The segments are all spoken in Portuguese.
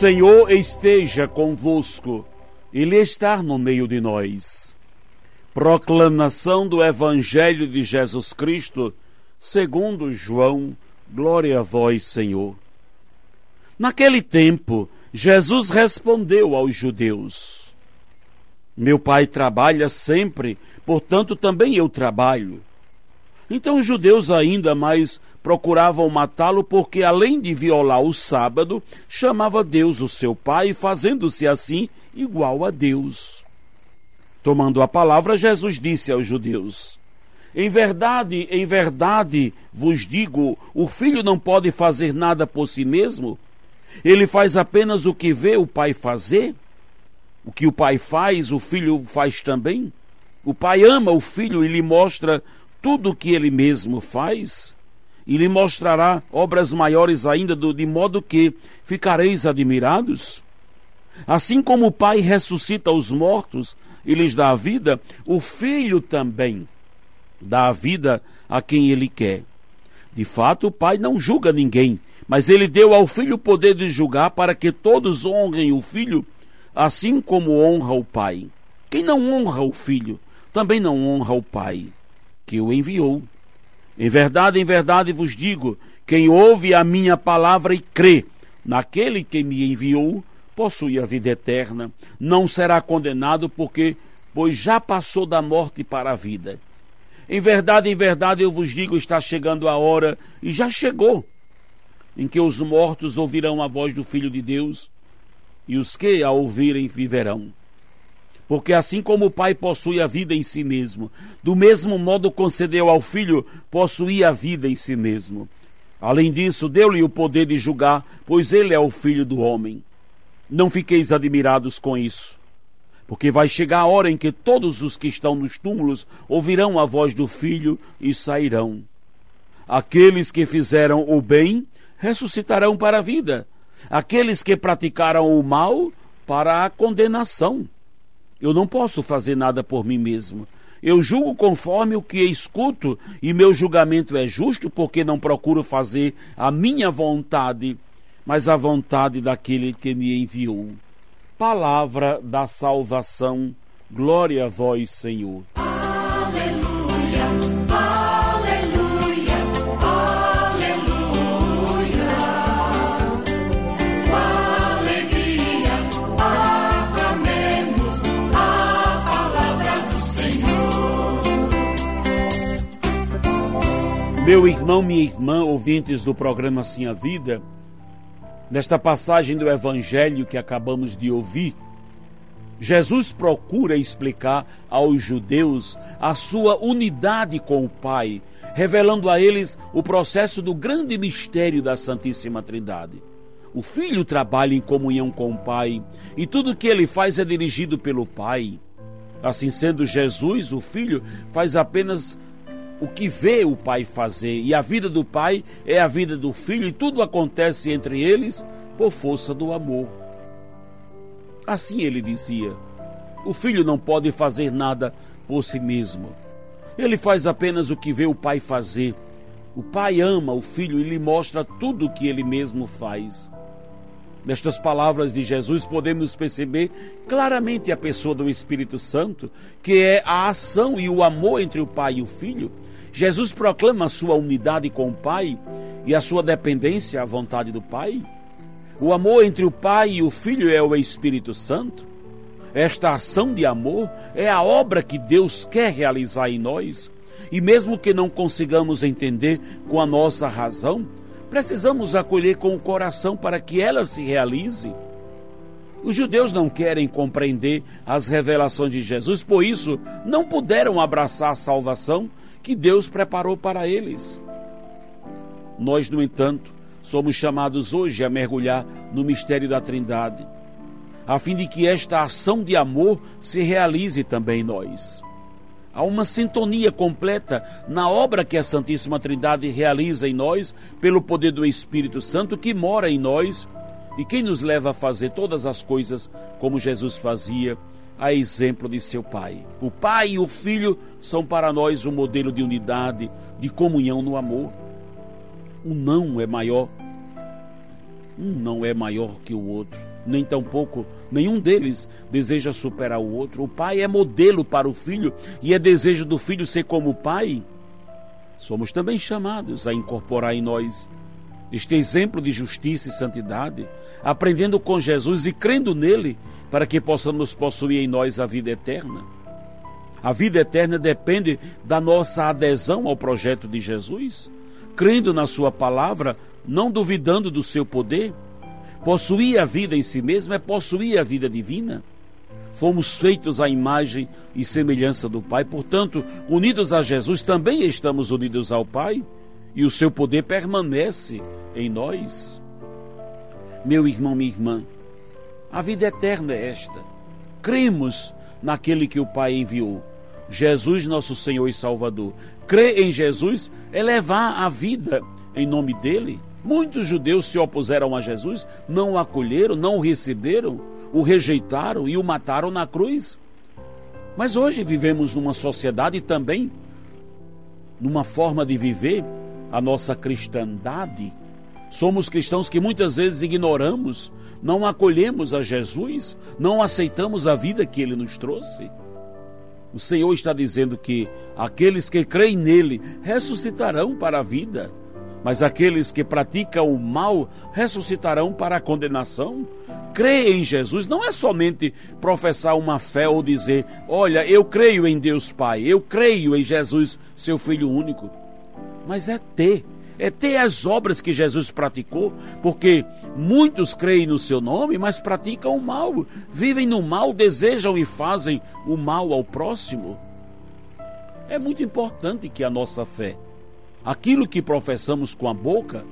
Senhor esteja convosco, Ele está no meio de nós. Proclamação do Evangelho de Jesus Cristo, segundo João, glória a vós, Senhor. Naquele tempo, Jesus respondeu aos judeus: Meu pai trabalha sempre, portanto também eu trabalho. Então os judeus ainda mais procuravam matá-lo porque, além de violar o sábado, chamava Deus o seu pai, fazendo-se assim igual a Deus. Tomando a palavra, Jesus disse aos judeus: Em verdade, em verdade vos digo, o filho não pode fazer nada por si mesmo. Ele faz apenas o que vê o pai fazer. O que o pai faz, o filho faz também. O pai ama o filho e lhe mostra tudo o que ele mesmo faz, e lhe mostrará obras maiores ainda, do, de modo que ficareis admirados. Assim como o Pai ressuscita os mortos e lhes dá a vida, o Filho também dá a vida a quem ele quer. De fato, o Pai não julga ninguém, mas ele deu ao Filho o poder de julgar para que todos honrem o Filho, assim como honra o Pai. Quem não honra o Filho, também não honra o Pai que o enviou. Em verdade, em verdade vos digo: quem ouve a minha palavra e crê naquele que me enviou, possui a vida eterna, não será condenado, porque, pois já passou da morte para a vida. Em verdade, em verdade eu vos digo: está chegando a hora, e já chegou, em que os mortos ouvirão a voz do Filho de Deus, e os que a ouvirem viverão. Porque assim como o Pai possui a vida em si mesmo, do mesmo modo concedeu ao Filho possuir a vida em si mesmo. Além disso, deu-lhe o poder de julgar, pois ele é o Filho do homem. Não fiqueis admirados com isso, porque vai chegar a hora em que todos os que estão nos túmulos ouvirão a voz do Filho e sairão. Aqueles que fizeram o bem ressuscitarão para a vida, aqueles que praticaram o mal para a condenação. Eu não posso fazer nada por mim mesmo. Eu julgo conforme o que escuto, e meu julgamento é justo, porque não procuro fazer a minha vontade, mas a vontade daquele que me enviou. Palavra da salvação. Glória a vós, Senhor. Meu irmão, minha irmã, ouvintes do programa Sim a Vida, nesta passagem do Evangelho que acabamos de ouvir, Jesus procura explicar aos judeus a sua unidade com o Pai, revelando a eles o processo do grande mistério da Santíssima Trindade. O Filho trabalha em comunhão com o Pai e tudo que ele faz é dirigido pelo Pai. Assim sendo, Jesus, o Filho, faz apenas o que vê o pai fazer, e a vida do pai é a vida do filho, e tudo acontece entre eles por força do amor. Assim ele dizia: o filho não pode fazer nada por si mesmo. Ele faz apenas o que vê o pai fazer. O pai ama o filho e lhe mostra tudo o que ele mesmo faz. Nestas palavras de Jesus, podemos perceber claramente a pessoa do Espírito Santo, que é a ação e o amor entre o Pai e o Filho. Jesus proclama a sua unidade com o Pai e a sua dependência à vontade do Pai. O amor entre o Pai e o Filho é o Espírito Santo. Esta ação de amor é a obra que Deus quer realizar em nós. E mesmo que não consigamos entender com a nossa razão, precisamos acolher com o coração para que ela se realize. Os judeus não querem compreender as revelações de Jesus, por isso não puderam abraçar a salvação que Deus preparou para eles. Nós, no entanto, somos chamados hoje a mergulhar no mistério da Trindade, a fim de que esta ação de amor se realize também em nós. Há uma sintonia completa na obra que a Santíssima Trindade realiza em nós, pelo poder do Espírito Santo que mora em nós e quem nos leva a fazer todas as coisas como Jesus fazia, a exemplo de seu Pai. O Pai e o Filho são para nós um modelo de unidade, de comunhão no amor. Um não é maior, um não é maior que o outro, nem tampouco nenhum deles deseja superar o outro. O Pai é modelo para o Filho e é desejo do Filho ser como o Pai. Somos também chamados a incorporar em nós este exemplo de justiça e santidade, aprendendo com Jesus e crendo nele, para que possamos possuir em nós a vida eterna. A vida eterna depende da nossa adesão ao projeto de Jesus, crendo na Sua palavra, não duvidando do seu poder. Possuir a vida em si mesmo é possuir a vida divina. Fomos feitos à imagem e semelhança do Pai, portanto, unidos a Jesus, também estamos unidos ao Pai e o seu poder permanece em nós. Meu irmão, minha irmã, a vida eterna é esta. Cremos naquele que o Pai enviou, Jesus, nosso Senhor e Salvador. Crer em Jesus é levar a vida em nome dele. Muitos judeus se opuseram a Jesus, não o acolheram, não o receberam, o rejeitaram e o mataram na cruz. Mas hoje vivemos numa sociedade também, numa forma de viver a nossa cristandade. Somos cristãos que muitas vezes ignoramos, não acolhemos a Jesus, não aceitamos a vida que ele nos trouxe. O Senhor está dizendo que aqueles que creem nele ressuscitarão para a vida, mas aqueles que praticam o mal ressuscitarão para a condenação. Crer em Jesus não é somente professar uma fé ou dizer: Olha, eu creio em Deus Pai, eu creio em Jesus, seu Filho único mas é ter. É ter as obras que Jesus praticou, porque muitos creem no seu nome, mas praticam o mal, vivem no mal, desejam e fazem o mal ao próximo. É muito importante que a nossa fé, aquilo que professamos com a boca,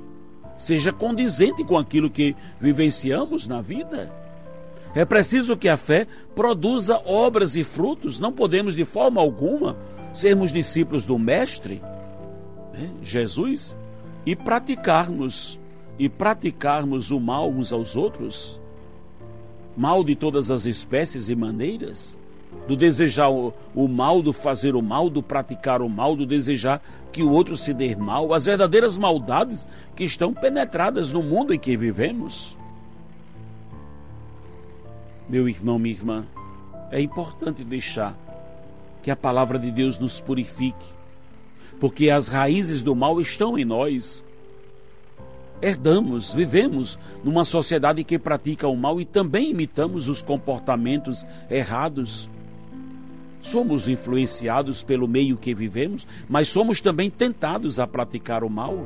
seja condizente com aquilo que vivenciamos na vida. É preciso que a fé produza obras e frutos, não podemos de forma alguma sermos discípulos do Mestre né, Jesus, e praticarmos e praticarmos o mal uns aos outros, mal de todas as espécies e maneiras, do desejar o, o, mal, do fazer o mal, do praticar o mal, do desejar que o outro se dê mal, as verdadeiras maldades que estão penetradas no mundo em que vivemos. Meu irmão, minha irmã, é importante deixar que a palavra de Deus nos purifique, porque as raízes do mal estão em nós. Herdamos, vivemos numa sociedade que pratica o mal e também imitamos os comportamentos errados. Somos influenciados pelo meio que vivemos, mas somos também tentados a praticar o mal.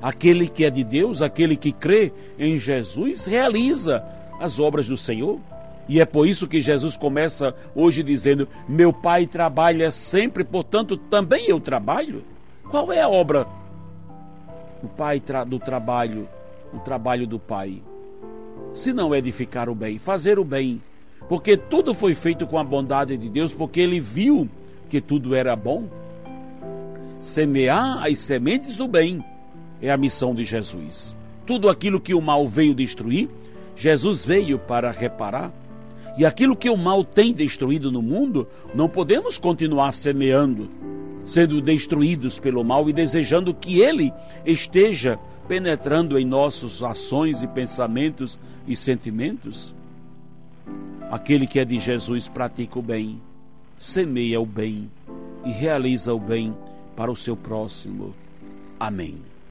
Aquele que é de Deus, aquele que crê em Jesus, realiza as obras do Senhor. E é por isso que Jesus começa hoje dizendo: Meu Pai trabalha sempre, portanto também eu trabalho. Qual é a obra do Pai do trabalho, o trabalho do Pai? Se não edificar o bem, fazer o bem, porque tudo foi feito com a bondade de Deus, porque Ele viu que tudo era bom. Semear as sementes do bem é a missão de Jesus. Tudo aquilo que o mal veio destruir, Jesus veio para reparar e aquilo que o mal tem destruído no mundo, não podemos continuar semeando, sendo destruídos pelo mal e desejando que ele esteja penetrando em nossas ações e pensamentos e sentimentos. Aquele que é de Jesus pratica o bem, semeia o bem e realiza o bem para o seu próximo. Amém.